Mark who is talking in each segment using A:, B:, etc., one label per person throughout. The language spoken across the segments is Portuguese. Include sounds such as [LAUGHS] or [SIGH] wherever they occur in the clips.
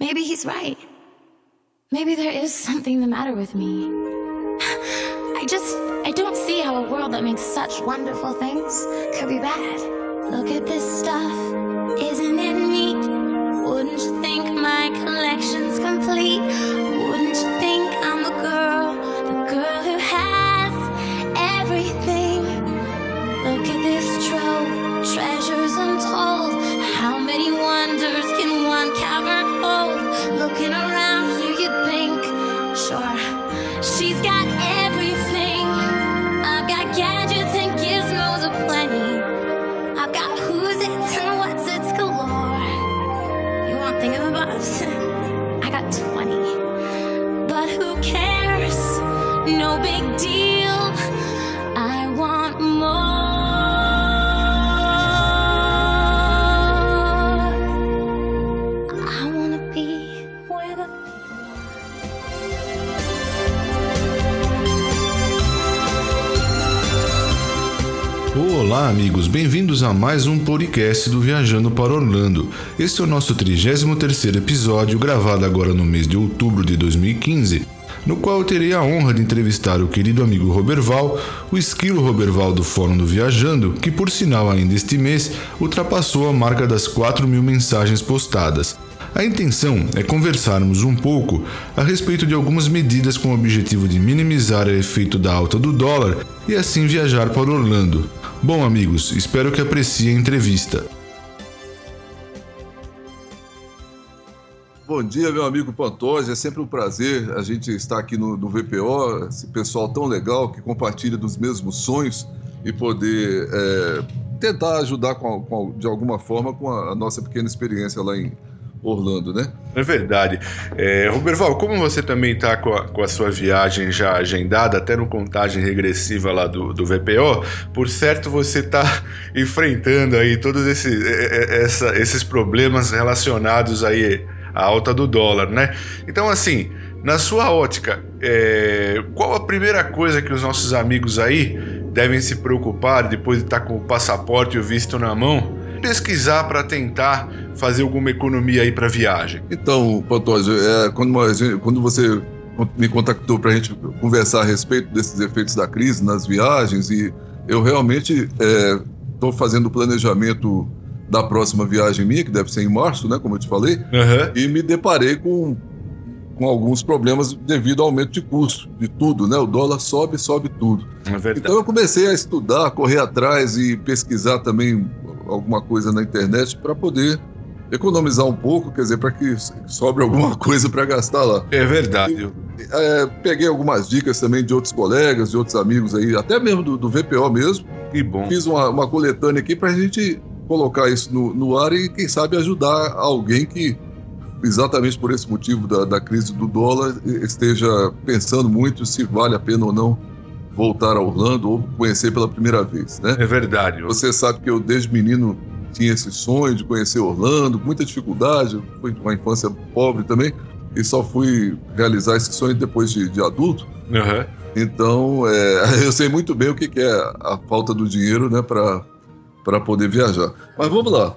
A: Maybe he's right. Maybe there is something the matter with me. [SIGHS] I just, I don't see how a world that makes such wonderful things could be bad. Look at this stuff, isn't it neat? Wouldn't you think my collection's complete?
B: Olá, amigos, bem-vindos a mais um podcast do Viajando para Orlando. Este é o nosso 33º episódio, gravado agora no mês de outubro de 2015, no qual eu terei a honra de entrevistar o querido amigo Roberval, o esquilo Roberval do Fórum do Viajando, que por sinal ainda este mês ultrapassou a marca das 4 mil mensagens postadas. A intenção é conversarmos um pouco a respeito de algumas medidas com o objetivo de minimizar o efeito da alta do dólar e assim viajar para Orlando. Bom, amigos, espero que apreciem a entrevista.
C: Bom dia, meu amigo Pantoja. É sempre um prazer a gente estar aqui no, no VPO, esse pessoal tão legal que compartilha dos mesmos sonhos e poder é, tentar ajudar com, com, de alguma forma com a, a nossa pequena experiência lá em Orlando, né?
B: É verdade. É, Roberval, como você também está com, com, a sua viagem já agendada, até no contagem regressiva lá do, do VPO, por certo você está [LAUGHS] enfrentando aí todos esse, essa, esses problemas relacionados aí à alta do dólar, né? Então, assim, na sua ótica, é, qual a primeira coisa que os nossos amigos aí devem se preocupar depois de estar com o passaporte e o visto na mão? Pesquisar para tentar fazer alguma economia aí para viagem?
C: Então, Pantoja, é, quando, quando você me contactou para a gente conversar a respeito desses efeitos da crise nas viagens e eu realmente estou é, fazendo o planejamento da próxima viagem minha, que deve ser em março, né, como eu te falei,
B: uhum.
C: e me deparei com, com alguns problemas devido ao aumento de custo de tudo, né? O dólar sobe, sobe tudo.
B: É
C: então eu comecei a estudar, correr atrás e pesquisar também alguma coisa na internet para poder economizar um pouco, quer dizer, para que sobre alguma [LAUGHS] coisa para gastar lá.
B: É verdade.
C: É, peguei algumas dicas também de outros colegas, de outros amigos aí, até mesmo do, do VPO mesmo.
B: Que bom.
C: Fiz uma, uma coletânea aqui para a gente colocar isso no, no ar e, quem sabe, ajudar alguém que, exatamente por esse motivo da, da crise do dólar, esteja pensando muito se vale a pena ou não voltar a Orlando ou conhecer pela primeira vez, né?
B: É verdade.
C: Você sabe que eu desde menino tinha esse sonho de conhecer Orlando, muita dificuldade, foi uma infância pobre também e só fui realizar esse sonho depois de, de adulto.
B: Uhum.
C: Então, é, [LAUGHS] eu sei muito bem o que, que é a falta do dinheiro, né, para poder viajar. Mas vamos lá.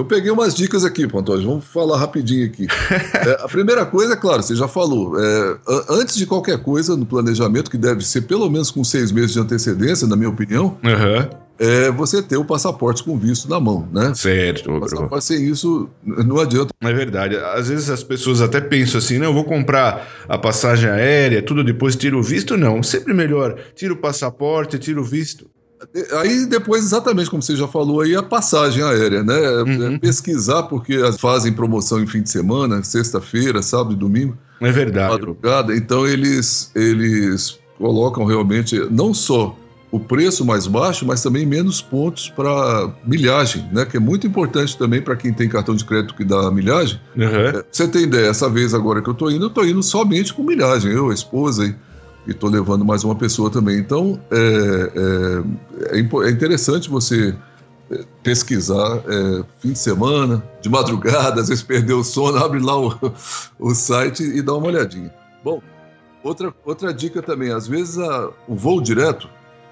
C: Eu peguei umas dicas aqui, Pantoja, vamos falar rapidinho aqui. [LAUGHS] É, a primeira coisa, é claro, você já falou, é, antes de qualquer coisa no planejamento, que deve ser pelo menos com seis meses de antecedência, na minha opinião,
B: uhum.
C: é você ter o passaporte com visto na mão, né?
B: Certo.
C: O passaporte sem isso não adianta.
B: É verdade. Às vezes as pessoas até pensam assim, não, eu vou comprar a passagem aérea, tudo depois tiro o visto. Não, sempre melhor, tira o passaporte, tira o visto.
C: Aí depois, exatamente como você já falou aí, a passagem aérea, né?
B: Uhum.
C: Pesquisar, porque fazem promoção em fim de semana, sexta-feira, sábado e domingo.
B: É verdade.
C: Madrugada. Então eles, eles colocam realmente não só o preço mais baixo, mas também menos pontos para milhagem, né? Que é muito importante também para quem tem cartão de crédito que dá milhagem.
B: Uhum.
C: Você tem ideia, essa vez agora que eu estou indo, eu estou indo somente com milhagem, eu, a esposa e e estou levando mais uma pessoa também. Então, é, é, é interessante você pesquisar é, fim de semana, de madrugada, às vezes perdeu o sono, [LAUGHS] abre lá o, o site e dá uma olhadinha. Bom, outra, outra dica também, às vezes a, o voo direto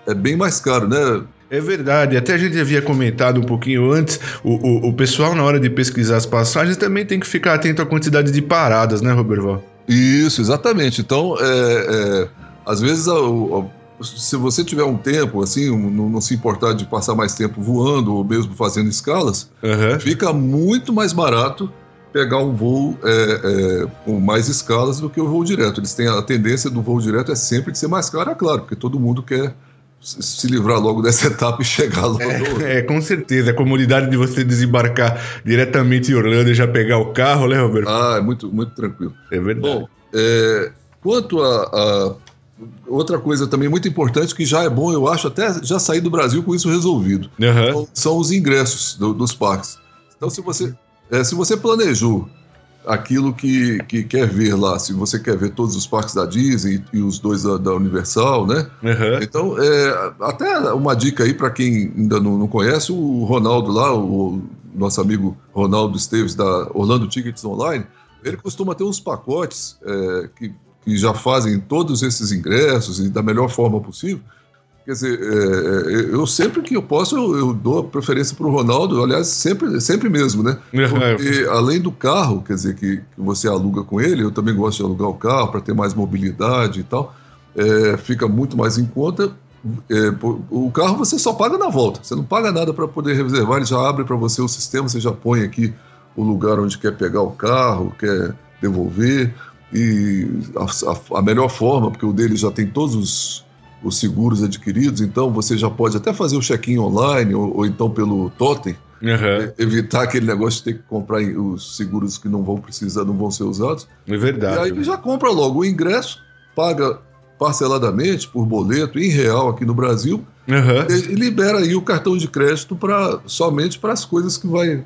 C: é bem mais caro, né?
B: É verdade, até a gente havia comentado um pouquinho antes, o, o, o pessoal na hora de pesquisar as passagens também tem que ficar atento à quantidade de paradas, né, Roberval?
C: Isso, exatamente. Então, é, é, às vezes, a, a, se você tiver um tempo, assim, não, não, se importar de passar mais tempo voando ou mesmo fazendo escalas, uhum. fica muito mais barato pegar um voo é, é, com mais escalas do que o voo direto. Eles têm a tendência do voo direto é sempre de ser mais caro, é claro, porque todo mundo quer se livrar logo dessa etapa e chegar logo.
B: É, é, com certeza. A comodidade de você desembarcar diretamente em Orlando e já pegar o carro, né, Roberto?
C: Ah, é muito, muito tranquilo.
B: É verdade. Bom,
C: é, quanto a, a, Outra coisa também muito importante que já é bom, eu acho, até já sair do Brasil com isso resolvido. Uhum. São os ingressos do, dos parques. Então, se você, é, se você planejou aquilo que, que quer ver lá. Se você quer ver todos os parques da Disney e, os dois da, da Universal, né? Uhum. Então, é, até uma dica aí para quem ainda não, não, conhece, o Ronaldo lá, o nosso amigo Ronaldo Esteves da Orlando Tickets Online, ele costuma ter uns pacotes é, que, que já fazem todos esses ingressos e da melhor forma possível. Quer dizer, é, é, eu sempre que eu posso, eu, eu dou preferência para o Ronaldo, aliás, sempre, sempre mesmo, né? Porque além do carro, quer dizer, que, que você aluga com ele, eu também gosto de alugar o carro para ter mais mobilidade e tal, é, fica muito mais em conta. É, o carro você só paga na volta, você não paga nada para poder reservar, ele já abre para você o sistema, você já põe aqui o lugar onde quer pegar o carro, quer devolver, e a, a, a melhor forma, porque o dele já tem todos os os seguros adquiridos, então você já pode até fazer o check-in online ou, ou, então pelo totem, uhum. evitar aquele negócio de ter que comprar os seguros que não vão precisar, não vão ser usados.
B: É verdade. E
C: aí né? já compra logo o ingresso, paga parceladamente por boleto em real aqui no Brasil uhum. e, libera aí o cartão de crédito para somente para as coisas que vai,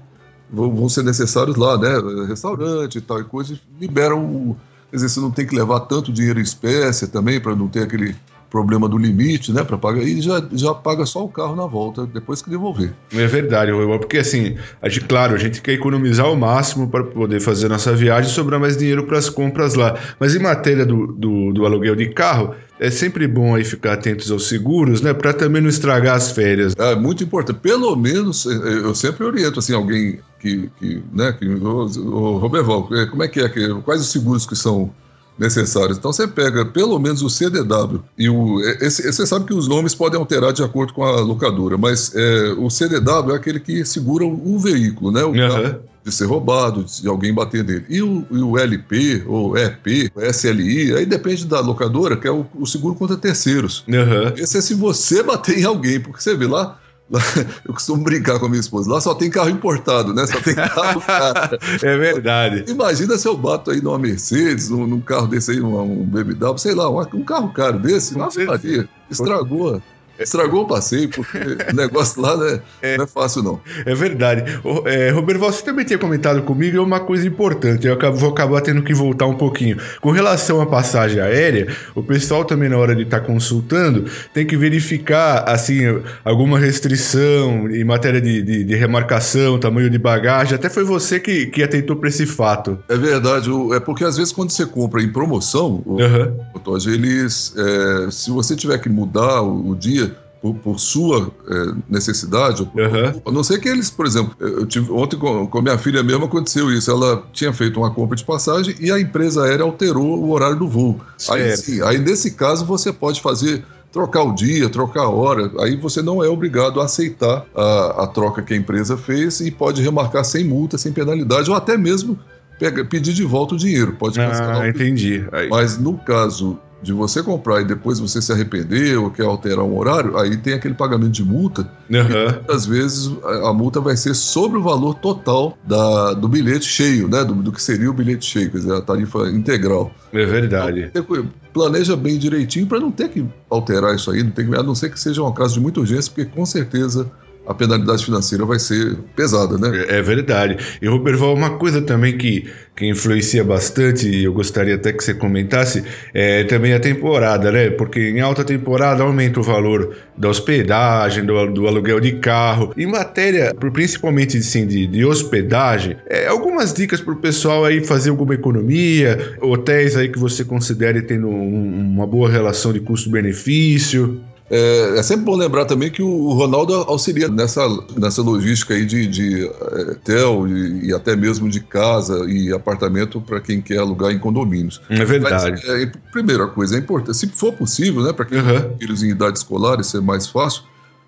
C: vão, vão ser necessárias lá, né? Restaurante e tal e coisa, libera o Quer dizer, você não tem que levar tanto dinheiro em espécie também para não ter aquele problema do limite, né, para pagar, e já, já paga só o carro na volta, depois que devolver.
B: É verdade, porque assim, a gente, claro, a gente quer economizar o máximo para poder fazer nossa viagem e sobrar mais dinheiro para as compras lá. Mas em matéria do, do, do, aluguel de carro, é sempre bom aí ficar atentos aos seguros, né, para também não estragar as férias.
C: É muito importante. Pelo menos, é, é, eu sempre oriento, assim, alguém que, que né, que, o, o Roberval, é, como é que é, quais os seguros que são necessários. Então você pega pelo menos o CDW e o. Esse, você sabe que os nomes podem alterar de acordo com a locadora, mas é, o CDW é aquele que segura o, o veículo, né? O uhum. de ser roubado, de alguém bater nele. E o, e o LP, ou EP, o SLI, aí depende da locadora, que é o, o seguro contra terceiros. Uhum. Esse é se você bater em alguém, porque você vê lá, [LAUGHS] Eu costumo brincar com a minha esposa. Lá só tem carro importado, né? Só tem carro [LAUGHS]
B: caro. é verdade.
C: Imagina se eu bato aí numa Mercedes, num, num carro desse aí, um BMW, sei lá, um, carro caro desse. Nossa, Maria, estragou. Estragou o passeio, porque o negócio lá né, é, não é fácil, não.
B: É verdade. É, Roberto, você também tinha comentado comigo, é uma coisa importante, eu vou acabar tendo que voltar um pouquinho. Com relação à passagem aérea, o pessoal também, na hora de estar tá consultando, tem que verificar, assim, alguma restrição em matéria de, de, de remarcação, tamanho de bagagem. Até foi você que, que atentou para esse fato.
C: É verdade. É porque, às vezes, quando você compra em promoção, uhum. o, eles, é, se você tiver que mudar o, o dia, por, por sua é, necessidade. Uhum. A não ser que eles, por exemplo, eu tive, ontem com, com minha filha mesmo aconteceu isso. Ela tinha feito uma compra de passagem e a empresa aérea alterou o horário do voo. Aí, sim, aí nesse caso você pode fazer trocar o dia, trocar a hora, aí você não é obrigado a aceitar a, a troca que a empresa fez e pode remarcar sem multa, sem penalidade, ou até mesmo pega, pedir de volta o dinheiro. Pode
B: ah, entendi.
C: Mas no caso de você comprar e depois você se arrepender ou quer alterar um horário, aí tem aquele pagamento de multa. Uhum. muitas vezes a, multa vai ser sobre o valor total da, do bilhete cheio, né? Do, do, que seria o bilhete cheio, quer dizer, a tarifa integral.
B: É verdade.
C: Então, planeja bem direitinho para não ter que alterar isso aí, não ter que, a não ser que seja um caso de muita urgência, porque com certeza a penalidade financeira vai ser pesada, né?
B: É, é verdade. E, Roberval, uma coisa também que, que influencia bastante, e eu gostaria até que você comentasse, é também a temporada, né? Porque em alta temporada aumenta o valor da hospedagem, do, do aluguel de carro. Em matéria, principalmente assim, de, de hospedagem, é, algumas dicas para o pessoal aí fazer alguma economia, hotéis aí que você considere tendo um, uma boa relação de custo-benefício.
C: É, é, sempre bom lembrar também que o Ronaldo auxilia nessa, nessa logística aí de, de é, tel e, e, até mesmo de casa e apartamento para quem quer alugar em condomínios.
B: É verdade.
C: Mas, é, primeira coisa, é importante, se for possível, né, para quem uhum. tem filhos em idade escolar, isso é mais fácil,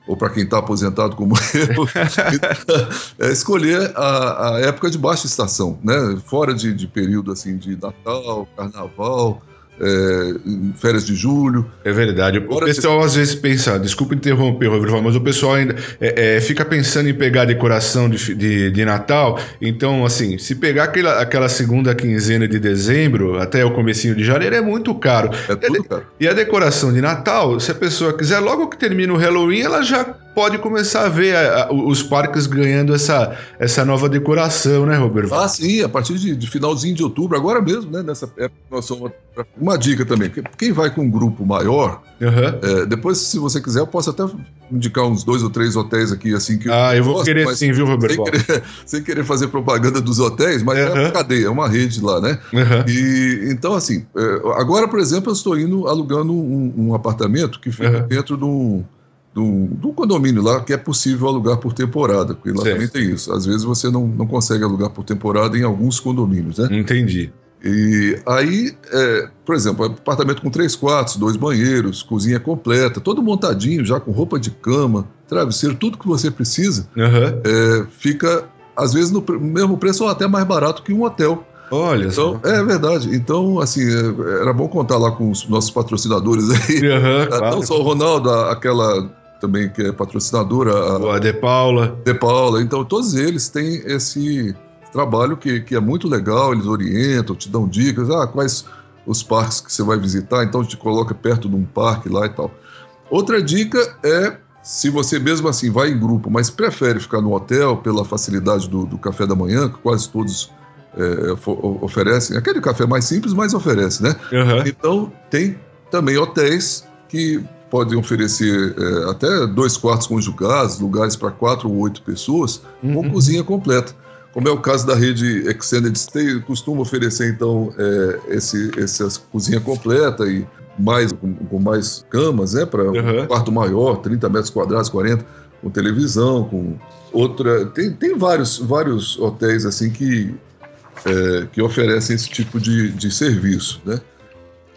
C: ou para quem está aposentado como [LAUGHS] eu, [LAUGHS] é escolher a, a, época de baixa estação, né? Fora de, de período assim de Natal, Carnaval, é, férias de julho.
B: É verdade. O pessoal às vezes pensa, desculpa interromper, Rodrigo, mas o pessoal ainda é, é, fica pensando em pegar decoração de, de, de, Natal. Então, assim, se pegar aquela, aquela segunda quinzena de dezembro até o comecinho de janeiro é muito caro.
C: É tudo caro.
B: E a decoração de Natal, se a pessoa quiser, logo que termina o Halloween, ela já pode começar a ver a, a, os parques ganhando essa, essa nova decoração, né, Roberto?
C: Ah, sim, a partir de, de finalzinho de outubro, agora mesmo, né? Nessa época nós somos. Uma dica também: quem vai com um grupo maior, uhum. é, depois, se você quiser, eu posso até indicar uns dois ou três hotéis aqui, assim que.
B: Ah, eu, vou gosto, querer sim, viu, Roberto?
C: Sem querer, [LAUGHS] sem querer, fazer propaganda dos hotéis, mas uhum. é uma cadeia, é uma rede lá, né? Uhum. E então, assim, é, agora, por exemplo, eu estou indo alugando um, um apartamento que fica dentro de um do, do condomínio lá que é possível alugar por temporada, porque lá certo. também tem isso. Às vezes você não, não consegue alugar por temporada em alguns condomínios, né?
B: Entendi.
C: E aí, é, por exemplo, apartamento com três quartos, dois banheiros, cozinha completa, todo montadinho, já com roupa de cama, travesseiro, tudo que você precisa, uhum. é, fica, às vezes, no mesmo preço ou até mais barato que um hotel.
B: Olha
C: então, só. É verdade. Então, assim, é, era bom contar lá com os nossos patrocinadores aí. Uhum, [LAUGHS] Não claro. só o Ronaldo, aquela também que é patrocinadora.
B: A, a De Paula.
C: De Paula. Então, todos eles têm esse trabalho que, que é muito legal, eles orientam, te dão dicas, ah, quais os parques que você vai visitar, então te coloca perto de um parque lá e tal. Outra dica é, se você mesmo assim vai em grupo, mas prefere ficar no hotel pela facilidade do, do café da manhã, que quase todos é, oferecem, aquele café mais simples, mas oferece, né? Uhum. Então, tem também hotéis que podem oferecer é, até dois quartos conjugados, lugares para quatro ou oito pessoas, uhum. com cozinha completa. Como é o caso da rede Extended Stay, costuma oferecer então é, esse, essa cozinha completa e mais com, com mais camas, né, para uhum. um quarto maior, 30 metros quadrados, 40, com televisão, com outra. Tem, tem vários, vários hotéis assim que, é, que oferecem esse tipo de, de serviço, né?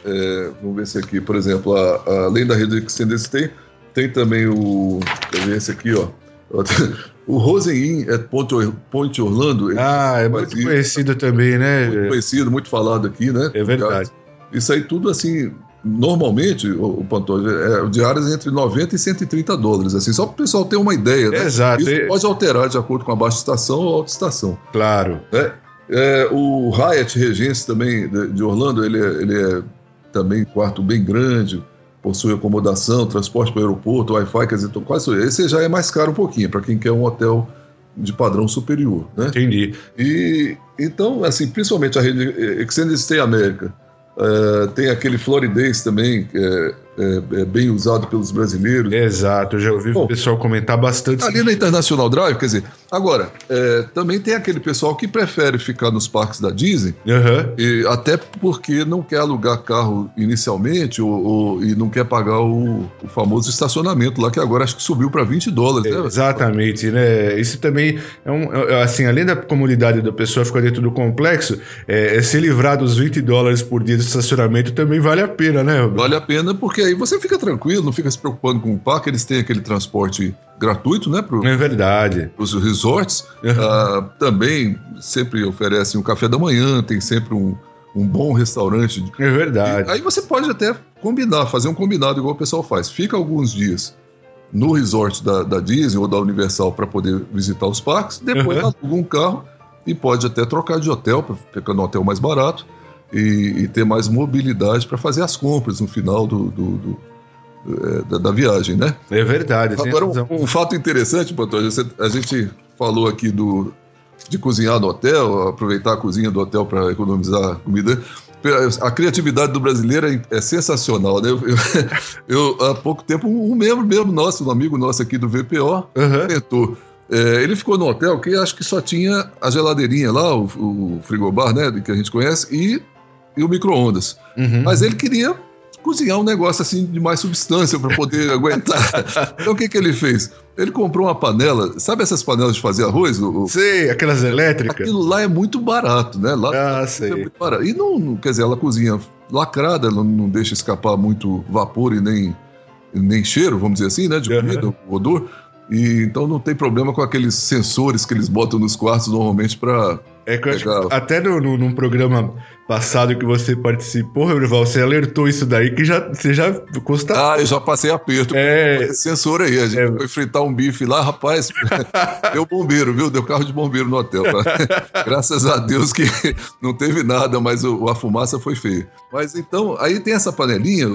C: É, vamos ver se aqui, por exemplo, a, a, além da rede Extended Stay, tem também o. Deixa esse aqui, ó. [LAUGHS] O Rosen Inn é Ponte Orlando.
B: Ah, é muito conhecido também, né?
C: Muito conhecido, muito falado aqui, né?
B: É verdade.
C: Isso aí tudo assim, normalmente, o, o Pantoja, é diárias entre 90 e 130 dólares, assim, só para o pessoal ter uma ideia, né?
B: Exato.
C: Isso pode alterar de acordo com a baixa estação ou alta estação.
B: Claro.
C: Né? É, o Hyatt Regency também de, de Orlando, ele é, ele é também quarto bem grande, possui acomodação, transporte para o aeroporto, Wi-Fi, quer dizer, quase esse já é mais caro um pouquinho para quem quer um hotel de padrão superior, né?
B: Entendi.
C: E então, assim, principalmente a rede Extended Stay América, uh, tem aquele Floridez também, que é é, é, bem usado pelos brasileiros.
B: Exato, eu já ouvi Bom, o pessoal comentar bastante.
C: Ali na International Drive, quer dizer, agora, é, também tem aquele pessoal que prefere ficar nos parques da Disney, uhum. e, até porque não quer alugar carro inicialmente ou, ou e não quer pagar o, o, famoso estacionamento lá, que agora acho que subiu para 20 dólares.
B: Né? Exatamente, né? Isso também é um. É, assim, além da comunidade da pessoa ficar dentro do complexo, é, é se livrar dos 20 dólares por dia de estacionamento também vale a pena, né,
C: Roberto? Vale a pena porque aí você fica tranquilo, não fica se preocupando com o parque, eles têm aquele transporte gratuito, né?
B: Pro, é verdade.
C: Os resorts. Uhum. Uh, também sempre oferecem um café da manhã, tem sempre um, um bom restaurante.
B: É verdade.
C: E aí você pode até combinar, fazer um combinado igual o pessoal faz. Fica alguns dias no resort da, da Disney ou da Universal para poder visitar os parques, depois uhum. aluga um carro e pode até trocar de hotel para ficar no hotel mais barato e, e ter mais mobilidade para fazer as compras no final do, do, do é, da, da, viagem, né?
B: É verdade.
C: Agora, um, um, fato interessante, Pantoja, a gente falou aqui do, de cozinhar no hotel, aproveitar a cozinha do hotel para economizar comida. A criatividade do brasileiro é, é sensacional, né? Eu, eu, [LAUGHS] eu, há pouco tempo, um membro mesmo nosso, um amigo nosso aqui do VPO, uhum. comentou. É, ele ficou no hotel que acho que só tinha a geladeirinha lá, o, o frigobar, né, que a gente conhece, e e o micro-ondas. Uhum. Mas ele queria cozinhar um negócio assim de mais substância para poder [LAUGHS] aguentar. Então o que, que ele fez? Ele comprou uma panela, sabe essas panelas de fazer arroz? O,
B: sei, aquelas elétricas.
C: Aquilo lá é muito barato, né? Lá
B: ah, sei. É muito
C: barato. E não, quer dizer, ela cozinha lacrada, ela não deixa escapar muito vapor e nem, nem cheiro, vamos dizer assim, né? De comida, uhum. odor. E então não tem problema com aqueles sensores que eles botam nos quartos normalmente para
B: é que até no, no, num programa passado que você participou, Rival, você alertou isso daí que já, você já custa.
C: Ah, eu já passei aperto
B: é...
C: sensor aí. A gente é... foi fritar um bife lá, rapaz. [LAUGHS] deu bombeiro, viu? Deu carro de bombeiro no hotel. Tá? [LAUGHS] Graças a Deus que [LAUGHS] não teve nada, mas o, a fumaça foi feia. Mas então, aí tem essa panelinha,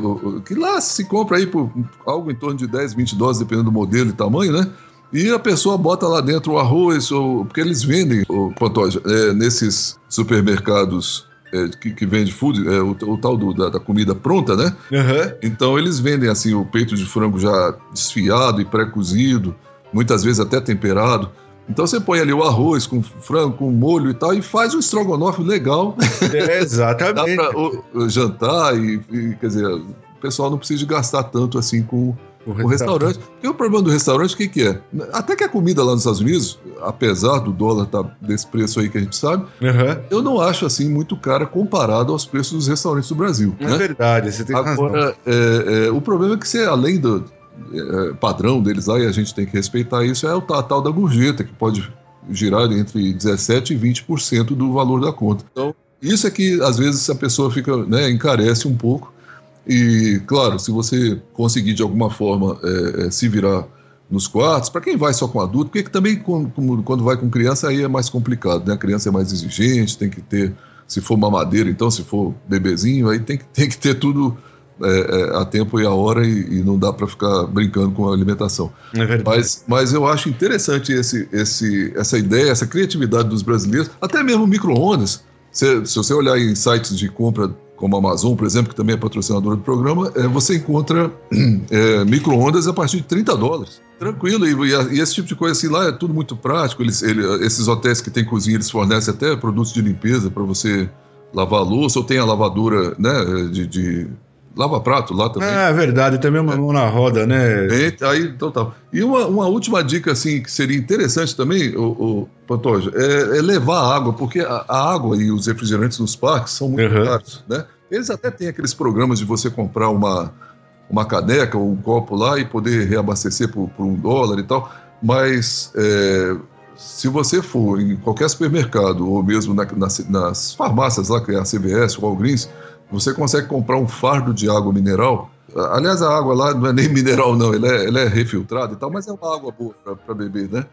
C: que lá se compra aí por algo em torno de 10, 20 dólares, dependendo do modelo e tamanho, né? E a pessoa bota lá dentro o arroz, ou, porque eles vendem, o Pantoja, é, nesses supermercados é, que, que vende food, é, o, o tal do, da, da, comida pronta, né?
B: Uhum.
C: Então eles vendem assim o peito de frango já desfiado e pré-cozido, muitas vezes até temperado. Então você põe ali o arroz com frango, com molho e tal, e faz um estrogonofe legal.
B: É, exatamente. [LAUGHS]
C: Dá pra jantar e, e, quer dizer, o pessoal não precisa gastar tanto assim com o, restaurante. Porque o problema do restaurante, o que, que é? Até que a comida lá nos Estados Unidos, apesar do dólar estar tá desse preço aí que a gente sabe,
B: uhum.
C: eu não acho assim muito cara comparado aos preços dos restaurantes do Brasil.
B: É
C: né?
B: verdade, você tem
C: Agora,
B: razão.
C: É, é, o problema é que você, além do é, padrão deles lá, e a gente tem que respeitar isso, é o tal da gorjeta, que pode girar entre 17% e 20% do valor da conta. Então, isso é que às vezes a pessoa fica, né, encarece um pouco. E, claro, se você conseguir de alguma forma é, é, se virar nos quartos, para quem vai só com adulto, porque também quando, quando vai com criança aí é mais complicado, né? A criança é mais exigente, tem que ter, se for mamadeira, então, se for bebezinho, aí tem que, tem que ter tudo é, é, a tempo e a hora e, e não dá para ficar brincando com a alimentação.
B: É.
C: Mas, mas eu acho interessante esse, esse, essa ideia, essa criatividade dos brasileiros, até mesmo micro-ondas. Se, se você olhar em sites de compra como a Amazon, por exemplo, que também é patrocinadora do programa, é, você encontra é, [CLEARS THROAT] micro-ondas a partir de 30 dólares. Tranquilo, e, e, esse tipo de coisa assim lá é tudo muito prático. Eles, ele, esses hotéis que têm cozinha, eles fornecem até produtos de limpeza para você lavar a louça, ou tem a lavadura né, de, de lava-prato lá também.
B: É verdade, também uma mão na roda, né?
C: É, aí, então tá. E uma, uma última dica, assim, que seria interessante também, o, o Pantoja, é, é, levar água, porque a, a, água e os refrigerantes nos parques são muito uhum. caros, né? Eles até têm aqueles programas de você comprar uma, uma caneca ou um copo lá e poder reabastecer por, por um dólar e tal, mas é, se você for em qualquer supermercado ou mesmo na, nas, nas farmácias lá, que é a CVS, o Walgreens, você consegue comprar um fardo de água mineral. Aliás, a água lá não é nem [LAUGHS] mineral, não, ela é, ela é refiltrada e tal, mas é uma água boa para beber, né?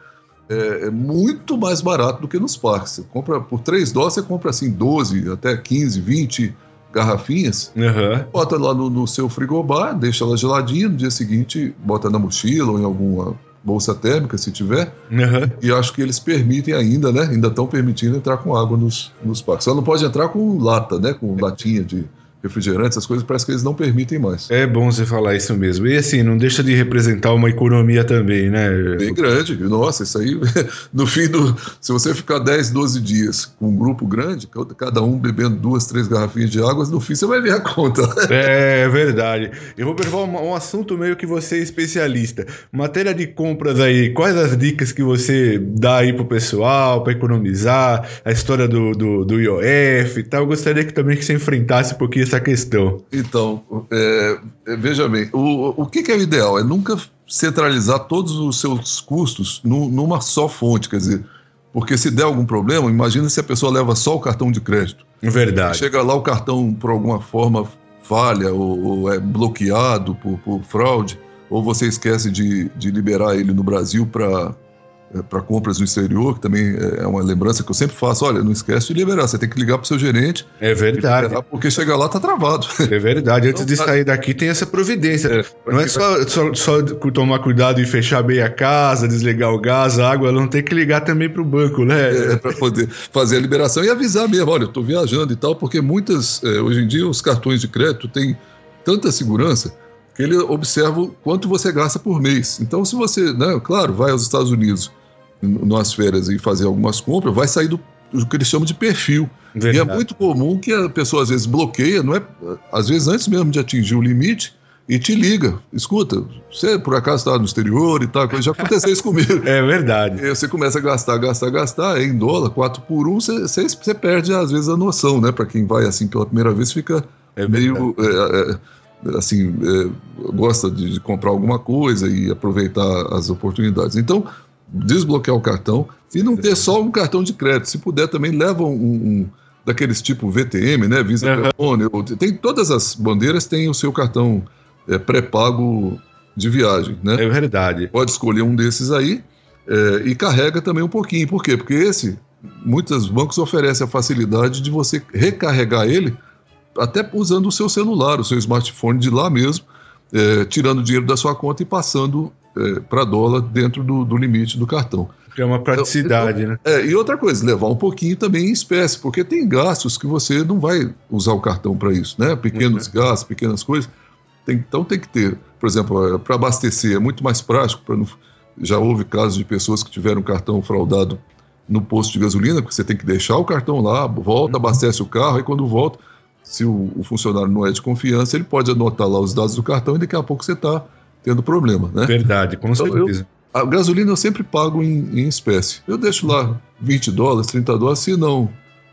C: É, é, muito mais barato do que nos parques. Você compra por 3 dólares, você compra assim 12, até 15, 20 garrafinhas,
B: uhum.
C: bota lá no, no, seu frigobar, deixa ela geladinha, no dia seguinte bota na mochila ou em alguma bolsa térmica, se tiver.
B: Uhum.
C: E acho que eles permitem ainda, né? Ainda estão permitindo entrar com água nos, nos parques. Só não pode entrar com lata, né? Com latinha de, refrigerantes, essas coisas, parece que eles não permitem mais.
B: É bom você falar isso mesmo. E assim, não deixa de representar uma economia também, né?
C: Bem grande. Nossa, isso aí, [LAUGHS] no fim do. Se você ficar 10, 12 dias com um grupo grande, cada um bebendo duas, três garrafinhas de água, no fim você vai ver a conta. [LAUGHS]
B: É, é verdade. Eu vou perguntar um, um assunto meio que você é especialista. Matéria de compras aí, quais as dicas que você dá aí pro pessoal para economizar? A história do, do, do IOF e tal. Eu gostaria que também que você enfrentasse um pouquinho essa questão?
C: Então, é, é, veja bem, o, o que, que, é o ideal? É nunca centralizar todos os seus custos no, numa só fonte, quer dizer, porque se der algum problema, imagina se a pessoa leva só o cartão de crédito.
B: Verdade.
C: Chega lá, o cartão por alguma forma falha ou, ou é bloqueado por, por, fraude, ou você esquece de, de liberar ele no Brasil para para compras no exterior, que também é uma lembrança que eu sempre faço. Olha, não esquece de liberar, você tem que ligar para o seu gerente.
B: É verdade.
C: Porque chegar lá tá travado.
B: É verdade. Antes então, de tá sair daqui tem essa providência. É, não é só, só, só, tomar cuidado e fechar bem a casa, desligar o gás, a água, não tem que ligar também para o banco, né?
C: É, para poder fazer a liberação e avisar mesmo. Olha, eu estou viajando e tal, porque muitas, é, hoje em dia, os cartões de crédito têm tanta segurança que ele observa quanto você gasta por mês. Então, se você, né, claro, vai aos Estados Unidos nas férias e fazer algumas compras, vai sair do o que eles chamam de perfil. Verdade. E é muito comum que a pessoa às vezes bloqueia, não é? Às vezes antes mesmo de atingir o limite, e te liga. Escuta, você por acaso está no exterior e tal, já aconteceu isso comigo. [LAUGHS]
B: É verdade.
C: E você começa a gastar, gastar, gastar, em dólar, 4 por 1, você, você, perde às vezes a noção, né? Para quem vai assim pela primeira vez, fica é meio. É, é, assim, é, gosta de, de, comprar alguma coisa e aproveitar as oportunidades. Então, desbloquear o cartão e não ter só um cartão de crédito. Se puder, também leva um, um daqueles tipo VTM, né? Visa uhum. Tem todas as bandeiras têm o seu cartão é, pré-pago de viagem, né?
B: É verdade.
C: Pode escolher um desses aí é, e carrega também um pouquinho. Por quê? Porque esse, muitos bancos oferecem a facilidade de você recarregar ele até usando o seu celular, o seu smartphone de lá mesmo, é, tirando dinheiro da sua conta e passando é, para dólar dentro do, do, limite do cartão.
B: É uma praticidade, então,
C: né? É, e outra coisa, levar um pouquinho também em espécie, porque tem gastos que você não vai usar o cartão para isso, né? Pequenos uhum. gastos, pequenas coisas. Tem, então tem que ter, por exemplo, para abastecer é muito mais prático. Não, já houve casos de pessoas que tiveram cartão fraudado no posto de gasolina, porque você tem que deixar o cartão lá, volta, uhum. abastece o carro, e quando volta, se o, o, funcionário não é de confiança, ele pode anotar lá os dados do cartão e daqui a pouco você está tendo problema, né?
B: Verdade, com então, certeza.
C: Eu, a gasolina eu sempre pago em, em, espécie. Eu deixo lá 20 dólares, 30 dólares, se não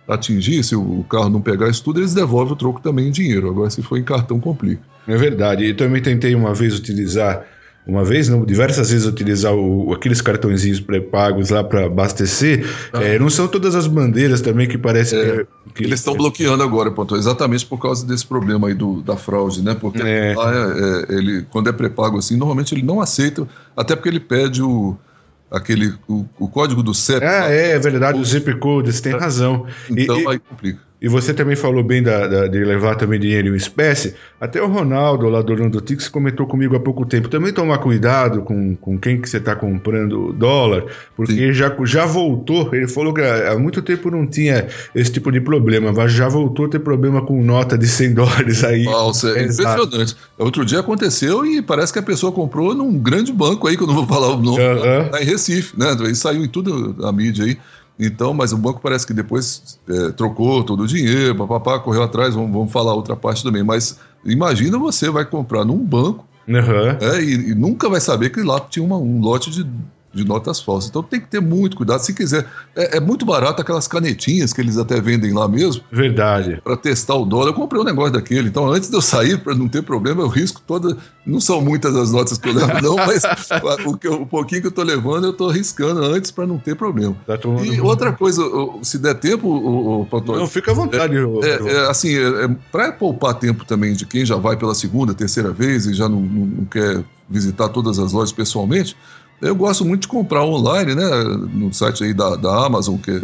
C: atingir, se o carro não pegar isso tudo, eles devolvem o troco também em dinheiro. Agora, se for em cartão, complica.
B: É verdade. E também tentei uma vez utilizar, uma vez, não, diversas vezes utilizar o, aqueles cartõezinhos pré-pagos lá para abastecer. Ah. É, não são todas as bandeiras também que parece
C: é, que, que, Eles estão bloqueando agora, ponto, exatamente por causa desse problema aí do, da fraude, né? Porque é. lá, é, é, ele, quando é pré-pago assim, normalmente ele não aceita, até porque ele pede o aquele o, o, código do CEP.
B: Ah, é, é verdade, o zip code, você tem é. razão.
C: Então e, aí complica.
B: E você também falou bem da, da, de levar também dinheiro em espécie. Até o Ronaldo, lá do Orlando Tix, comentou comigo há pouco tempo. Também tomar cuidado com, com quem que você está comprando dólar, porque já, já voltou. Ele falou que há muito tempo não tinha esse tipo de problema, mas já voltou a ter problema com nota de 100 dólares aí.
C: Nossa, é impressionante. Outro dia aconteceu e parece que a pessoa comprou num grande banco aí, que eu não vou falar o nome, uh -huh. tá em Recife, né? Aí saiu em tudo a mídia aí. Então, mas o banco parece que depois é, trocou todo o dinheiro, papapá, correu atrás, vamos, vamos falar outra parte também. Mas imagina você vai comprar num banco uhum. é, e, e, nunca vai saber que lá tinha uma, um lote de de notas falsas. Então tem que ter muito cuidado. Se quiser, é, é muito barato aquelas canetinhas que eles até vendem lá mesmo.
B: Verdade.
C: Para testar o dólar. Eu comprei um negócio daquele. Então antes de eu sair, para não ter problema, eu risco toda. Não são muitas as notas que eu levo, não, mas [LAUGHS] o, que eu, o pouquinho que eu estou levando, eu estou arriscando antes para não ter problema. Tá e outra coisa, se der tempo, o, o
B: Não, fica à vontade.
C: É, é, é assim, é, é para poupar tempo também de quem já vai pela segunda, terceira vez e já não, não, não quer visitar todas as lojas pessoalmente, eu gosto muito de comprar online, né? No site aí da, da Amazon, que é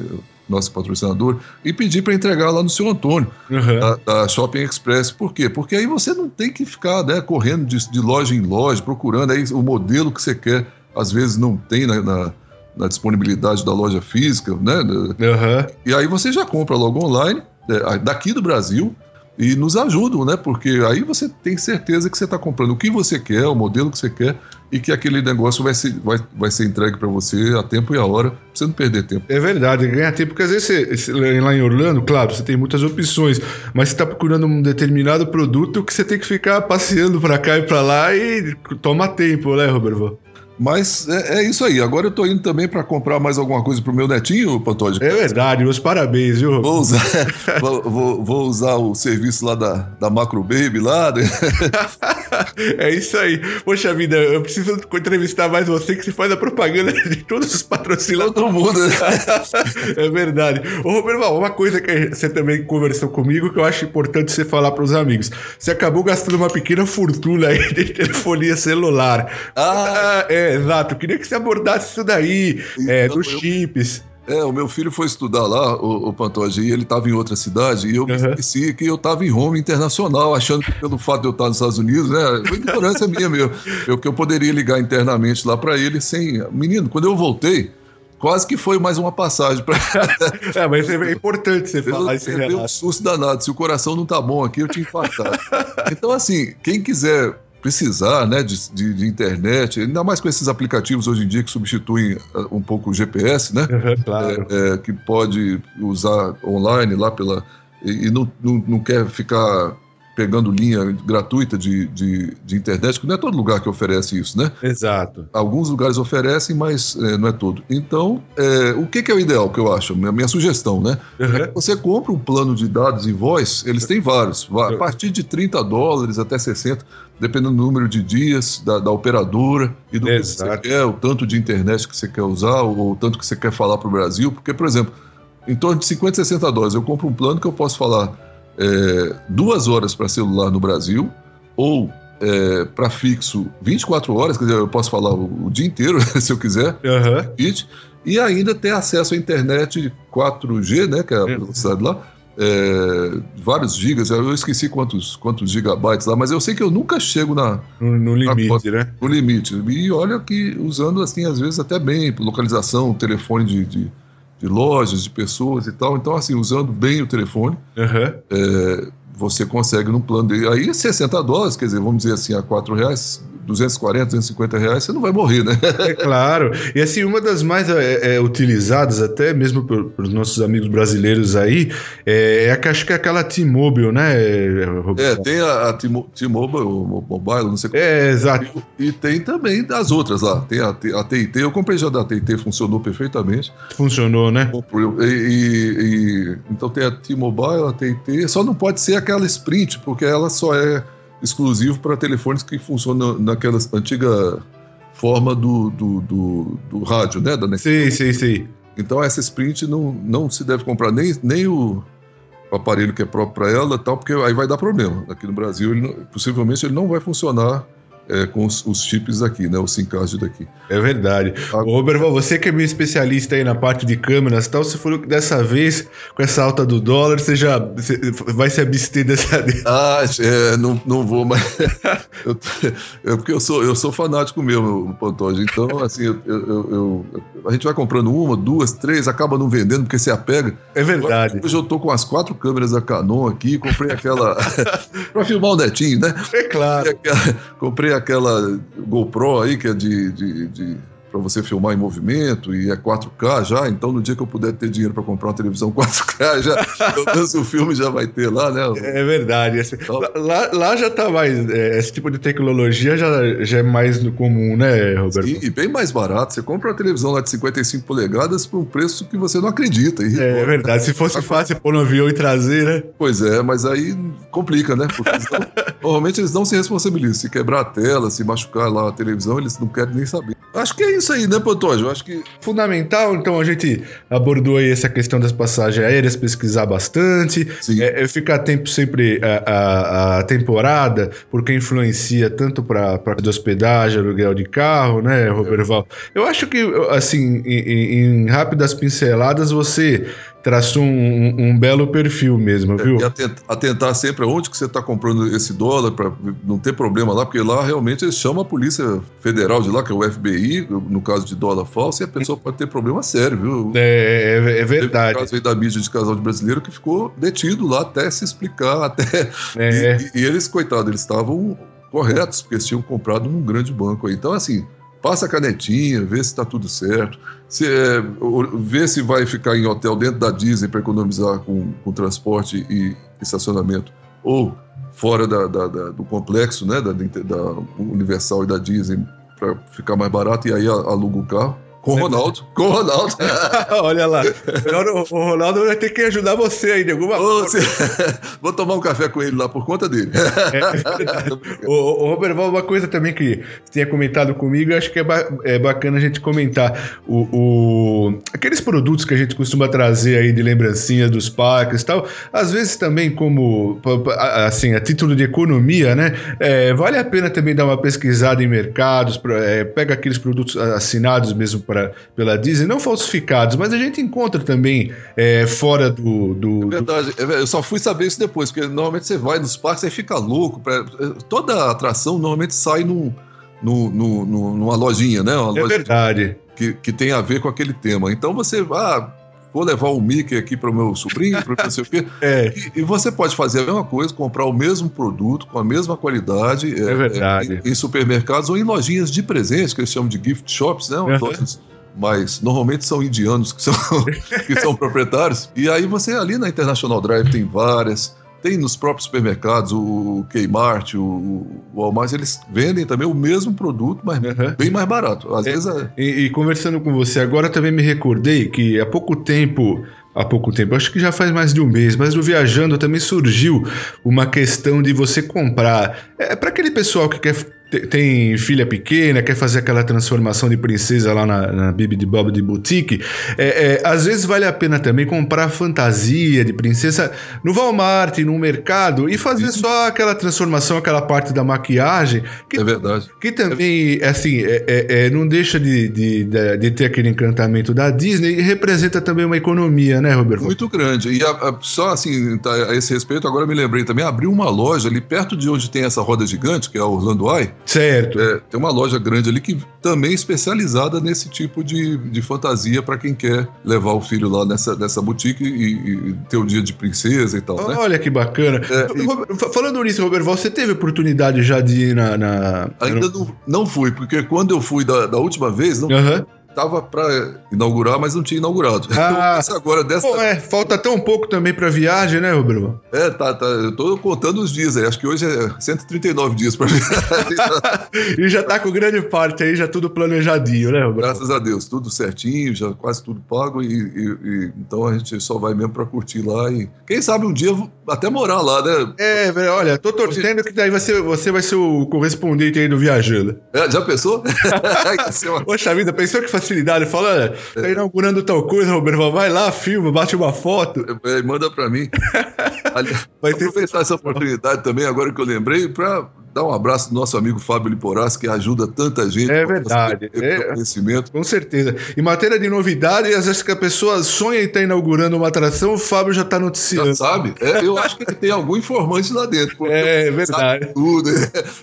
C: nosso patrocinador, e pedir para entregar lá no seu Antônio, uhum. da, da, Shopping Express. Por quê? Porque aí você não tem que ficar né, correndo de, de, loja em loja, procurando aí o modelo que você quer. Às vezes não tem na, na, na disponibilidade da loja física, né? Uhum. E aí você já compra logo online, é, daqui do Brasil, e nos ajudam, né? Porque aí você tem certeza que você está comprando o que você quer, o modelo que você quer, e que aquele negócio vai ser, vai, vai ser entregue para você a tempo e a hora, pra você não perder tempo.
B: É verdade, ganhar tempo, porque às vezes você, lá em Orlando, claro, você tem muitas opções, mas você está procurando um determinado produto que você tem que ficar passeando para cá e para lá e toma tempo, né, Roberto?
C: Mas é, é, isso aí. Agora eu tô indo também para comprar mais alguma coisa pro meu netinho, Pantoja.
B: É verdade, meus parabéns, viu?
C: Vou usar, [LAUGHS] vou, vou, vou, usar o serviço lá da, da Macro Baby lá. Né? [LAUGHS] [LAUGHS]
B: é isso aí. Poxa vida, eu preciso entrevistar mais você que se faz a propaganda [LAUGHS] de todos os patrocinadores.
C: Todo mundo, né? [LAUGHS]
B: é verdade. Ô, Roberto, uma coisa que você também conversou comigo que eu acho importante você falar para os amigos. Você acabou gastando uma pequena fortuna aí de telefonia celular. Ah, é exato. Eu queria que você abordasse isso daí, é, dos chips.
C: É, o meu filho foi estudar lá, o, o Pantoja, e ele estava em outra cidade, e eu uhum. esqueci que eu estava em Roma internacional, achando que pelo fato de eu estar nos Estados Unidos, né, foi ignorância minha mesmo, eu, que eu poderia ligar internamente lá para ele sem... Menino, quando eu voltei, quase que foi mais uma passagem para. [LAUGHS]
B: é, mas é importante você falar isso.
C: Eu um susto danado. Se o coração não tá bom aqui, eu te infartar. então, assim, quem quiser precisar né, de, de, de, internet, ainda mais com esses aplicativos hoje em dia que substituem uh, um pouco o GPS, né?
B: Uhum, claro.
C: É, é, que pode usar online lá pela. E, e não, não, não quer ficar pegando linha gratuita de, de, de, internet, que não é todo lugar que oferece isso, né?
B: Exato.
C: Alguns lugares oferecem, mas é, não é todo. Então, é, o que, que, é o ideal que eu acho? Minha, minha sugestão, né? Uhum. É que você compra um plano de dados em voz, eles têm vários, a partir de 30 dólares até 60, dependendo do número de dias da, da operadora e do Exato. que você quer, o tanto de internet que você quer usar, ou o tanto que você quer falar para o Brasil, porque, por exemplo, em torno de 50, 60 dólares, eu compro um plano que eu posso falar é, duas horas para celular no Brasil ou é, para fixo 24 horas, quer dizer, eu posso falar o, o dia inteiro, [LAUGHS] se eu quiser,
B: uhum.
C: e ainda ter acesso à internet 4G, né, que é a velocidade lá, é, vários gigas, eu esqueci quantos, quantos gigabytes lá, mas eu sei que eu nunca chego na,
B: no, no limite,
C: na,
B: né?
C: No limite. E olha que usando assim, às vezes até bem, localização, telefone de, de de lojas, de pessoas e tal. Então, assim, usando bem o telefone,
B: uhum.
C: é, você consegue num plano de. Aí 60 dólares, quer dizer, vamos dizer assim, a 4 reais, 240, 250 reais, você não vai morrer, né?
B: É claro. E assim, uma das mais é, é, utilizadas, até mesmo pelos nossos amigos brasileiros aí, é, é acho que é aquela T-Mobile, né?
C: É, tem a, a T-Mobile, Mobile, não sei
B: como. É, exato.
C: E, tem também as outras lá. Tem a, a TIT, eu comprei já da TIT, funcionou perfeitamente.
B: Funcionou, né?
C: E, e, e então tem a T-Mobile, a TIT, só não pode ser aquela Sprint, porque ela só é exclusivo para telefones que funcionam naquela antiga forma do, do, do, do rádio, né? Da
B: sim, sim, sim.
C: Então essa Sprint não, não se deve comprar nem, nem o, aparelho que é próprio para ela, tal, porque aí vai dar problema. Aqui no Brasil, ele, possivelmente ele não vai funcionar é, com os, os, chips aqui, né? O SIM card daqui.
B: É verdade. Ah, Ô, Berval, você que é meu especialista aí na parte de câmeras e tal, você falou que dessa vez, com essa alta do dólar, você já você vai se abster dessa. [LAUGHS]
C: Ah, é, não, não vou, mas. [LAUGHS] eu, é porque eu sou, eu sou fanático mesmo, Pantoja. Então, assim, eu, eu, eu, a gente vai comprando uma, duas, três, acaba não vendendo porque se apega.
B: É verdade.
C: Hoje eu tô com as quatro câmeras da Canon aqui, comprei aquela. [LAUGHS] para filmar o netinho, né?
B: É claro.
C: Comprei aquela GoPro aí que é de, de, de para você filmar em movimento e é 4K já, então no dia que eu puder ter dinheiro para comprar uma televisão [LAUGHS] 4K, já, pelo menos o filme já vai ter lá, né?
B: É verdade. Esse, então, lá, lá já tá mais. É, esse tipo de tecnologia já, já é mais comum, né, Roberto?
C: Sim, e bem mais barato. Você compra uma televisão lá de 55 polegadas por um preço que você não acredita.
B: E, é, é verdade. Se fosse fácil pôr no avião e trazer, né?
C: Pois é, mas aí complica, né? Porque eles não, [LAUGHS] normalmente eles não se responsabilizam. Se quebrar a tela, se machucar lá a televisão, eles não querem nem saber. Acho que é isso aí, né, Pantoja? Eu acho que.
B: Fundamental, então a gente abordou aí essa questão das passagens aéreas, pesquisar bastante, é, é, ficar tempo sempre a, a, a, temporada, porque influencia tanto para de hospedagem, aluguel de carro, né, Roberto Val? Eu acho que, assim, em, em rápidas pinceladas, você traçou um, um, belo perfil mesmo, viu?
C: É, e atentar sempre aonde que você está comprando esse dólar para não ter problema lá, porque lá realmente eles chamam a Polícia Federal de lá, que é o FBI, no caso de dólar falso, e a pessoa pode ter problema sério, viu?
B: É, é, é verdade. Teve
C: um caso aí da mídia de casal de brasileiro que ficou detido lá até se explicar, [LAUGHS] até...
B: É.
C: E, e, eles, coitados, eles estavam corretos, porque eles tinham comprado num grande banco aí. Então, assim, passa a canetinha, vê se está tudo certo, se, é, vê se vai ficar em hotel dentro da Disney para economizar com, com transporte e estacionamento, ou fora da, da, da, do complexo, né, da, Universal e da Disney, para ficar mais barato, e aí aluga o carro. Com o Ronaldo. Com o Ronaldo. [LAUGHS]
B: Olha lá. O Ronaldo vai ter que ajudar você aí de alguma
C: forma. [LAUGHS] Vou tomar um café com ele lá por conta dele.
B: É, o, o Robert uma coisa também que você tinha comentado comigo, acho que é, ba é bacana a gente comentar. O, o, aqueles produtos que a gente costuma trazer aí de lembrancinha dos parques e tal, às vezes também como, assim, a título de economia, né? É, vale a pena também dar uma pesquisada em mercados, é, pega aqueles produtos assinados mesmo pra, pela Disney, não falsificados, mas a gente encontra também é, fora do, do.
C: É verdade,
B: do...
C: eu só fui saber isso depois, porque normalmente você vai nos parques e fica louco. Pra... Toda atração normalmente sai num, num, num, numa lojinha, né? Uma
B: é verdade.
C: Que, que tem a ver com aquele tema. Então você. Ah, vou levar um Mickey aqui para o meu sobrinho, para não sei o quê. [LAUGHS] É. E, e, você pode fazer a mesma coisa, comprar o mesmo produto com a mesma qualidade.
B: É, é verdade.
C: Em, em, supermercados ou em lojinhas de presentes, que eles chamam de gift shops, né? Uhum. Lojas mas normalmente são indianos que são, [LAUGHS] que são proprietários. E aí você ali na International Drive tem várias. Tem nos próprios supermercados, o Kmart, o Walmart, eles vendem também o mesmo produto, mas uhum. bem mais barato. Às é, vezes é...
B: e, e conversando com você agora, também me recordei que há pouco tempo há pouco tempo, acho que já faz mais de um mês, mas no Viajando também surgiu uma questão de você comprar. É para aquele pessoal que quer tem filha pequena, quer fazer aquela transformação de princesa lá na, na Bibi de Bob de Boutique, é, é, às vezes vale a pena também comprar fantasia de princesa no Walmart, no mercado, e fazer só aquela transformação, aquela parte da maquiagem.
C: Que, é verdade.
B: Que também, assim, é, é, é, não deixa de, de, de, de, ter aquele encantamento da Disney e representa também uma economia, né, Roberto?
C: Muito grande. E a, a, só assim, tá, a esse respeito, agora me lembrei também, abriu uma loja ali perto de onde tem essa roda gigante, que é a Orlando Eye,
B: Certo.
C: É, tem uma loja grande ali que também é especializada nesse tipo de, de fantasia para quem quer levar o filho lá nessa, nessa boutique e, e ter o dia de princesa e tal. Né?
B: Olha que bacana. É, e... Falando nisso, Roberto, você teve oportunidade já de ir na. na...
C: Ainda não, não fui, porque quando eu fui da, da última vez, não. Uhum Tava para inaugurar, mas não tinha inaugurado. [LAUGHS]
B: Ah, então, agora dessa. Pô, é, falta até um pouco também para viagem, né, Bruno?
C: É, tá, tá. Eu tô contando os dias aí. Acho que hoje é 139 dias para [LAUGHS] viagem.
B: e já tá com grande parte aí, já tudo planejadinho, né, Bruno?
C: Graças a Deus, tudo certinho, já quase tudo pago. E, e, e então a gente só vai mesmo para curtir lá e quem sabe um dia até morar lá, né?
B: É, olha, tô torcendo que daí ser, você vai ser o correspondente aí do Viajando.
C: É, já pensou? [LAUGHS]
B: Poxa vida, pensou que facilidade. Fala, tá inaugurando tal coisa, Roberto. Vai lá, filma, bate uma foto.
C: É, é manda pra mim. [LAUGHS] Vai ter aproveitar essa oportunidade também, agora que eu lembrei, para dar um abraço do nosso amigo Fábio Liporas, que ajuda tanta gente.
B: É verdade. É, conhecimento. Com certeza. Em matéria de novidade, às vezes que a pessoa sonha em estar inaugurando uma atração, o Fábio já está noticiando. Já
C: sabe? É, eu acho que tem algum informante lá dentro.
B: É, verdade.
C: tudo.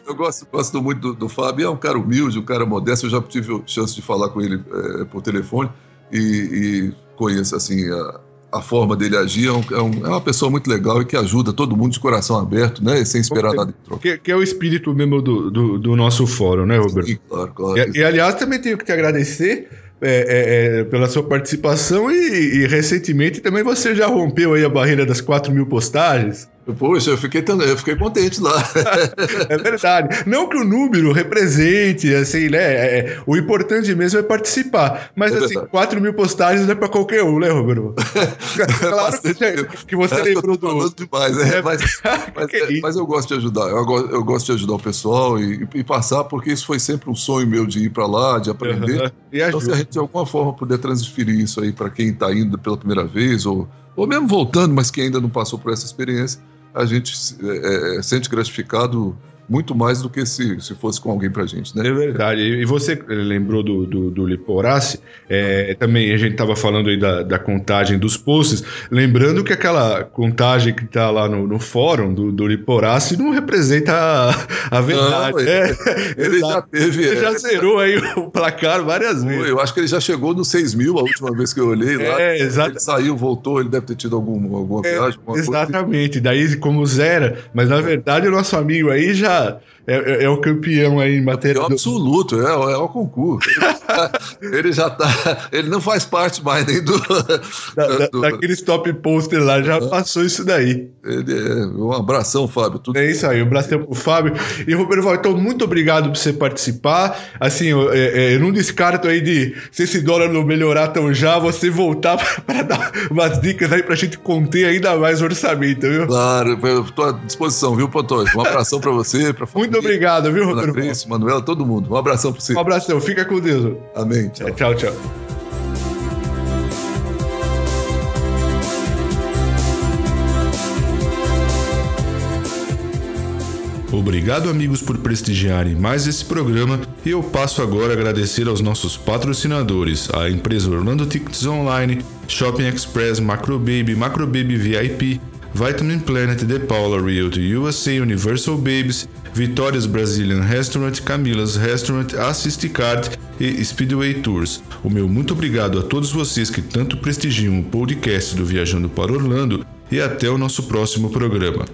C: Eu gosto, gosto muito do, do Fábio. É um cara humilde, um cara modesto. Eu já tive chance de falar com ele é, por telefone e, e conheço, assim, a, a forma dele agir é, um, é, um, é, uma pessoa muito legal e que ajuda todo mundo de coração aberto, né? Sem esperar nada em troca.
B: Que, que, é o espírito mesmo do, do, do nosso fórum, né, Roberto? Sim,
C: claro, claro.
B: E, e, aliás, também tenho que te agradecer é, é, é, pela sua participação e, e, recentemente também você já rompeu aí a barreira das 4 mil postagens.
C: Poxa, eu fiquei, eu fiquei contente lá. [LAUGHS]
B: é verdade. Não que o número represente, assim, né? É, é o importante mesmo é participar. Mas, é assim, verdade. 4 mil postagens não é pra qualquer um, né, Roberto? [LAUGHS]
C: claro que, que você é, lembrou do. demais, é, mas, [LAUGHS] mas, mas, eu gosto de ajudar. Eu, eu, gosto de ajudar o pessoal e, e, passar, porque isso foi sempre um sonho meu de ir para lá, de aprender. Uhum. Então, se a gente de alguma forma puder transferir isso aí para quem está indo pela primeira vez, ou, ou mesmo voltando, mas que ainda não passou por essa experiência, a gente é, é, sente gratificado muito mais do que se, se fosse com alguém pra gente, né?
B: É verdade. E você lembrou do, do, do Liporace, é, também a gente tava falando aí da, da contagem dos posts, lembrando que aquela contagem que tá lá no, no fórum do, do não representa a, a verdade. Não, [LAUGHS] ele,
C: é, ele já teve...
B: Ele já é. zerou aí o placar várias vezes.
C: Eu acho que ele já chegou nos 6 mil a última vez que eu olhei lá.
B: É, exato.
C: Ele saiu, voltou, ele deve ter tido algum, alguma é, viagem, alguma
B: Exatamente. Coisa. Daí como zera, mas na verdade o nosso amigo aí já é, é, é, o campeão aí em matéria.
C: É absoluto, é, é o concurso. [LAUGHS] Ele, já tá. Ele não faz parte mais nem do.
B: Da, do daqueles top poster lá, já passou isso daí.
C: Ele é, um abração, Fábio.
B: Tudo é isso aí, um abração pro Fábio. E Roberto então, muito obrigado por você participar. Assim, eu, é, eu não descarto aí de, se esse dólar não melhorar tão já, você voltar [LAUGHS] para dar umas dicas aí pra gente conter ainda mais o orçamento, viu?
C: Claro, eu tô à disposição, viu, Pantoja? Um abração para você, pra [LAUGHS]
B: Muito obrigado, viu, Roberto?
C: Cris, Manuela, todo mundo. Um abração para você.
B: Um abração, fica com Deus.
C: Amém. Tchau,
B: tchau. tchau.
D: Obrigado, amigos, por prestigiarem mais esse programa e eu passo agora a agradecer aos nossos patrocinadores, a empresa Orlando Tickets Online, Shopping Express, Macrobaby, Macrobaby VIP,
B: Vitamin Planet, The Paula Realty USA, Universal Babies, Vitórias Brazilian Restaurant, Camila's Restaurant, Assist Card e Speedway Tours. O meu muito obrigado a todos vocês que tanto prestigiam o podcast do Viajando para Orlando e até o nosso próximo programa.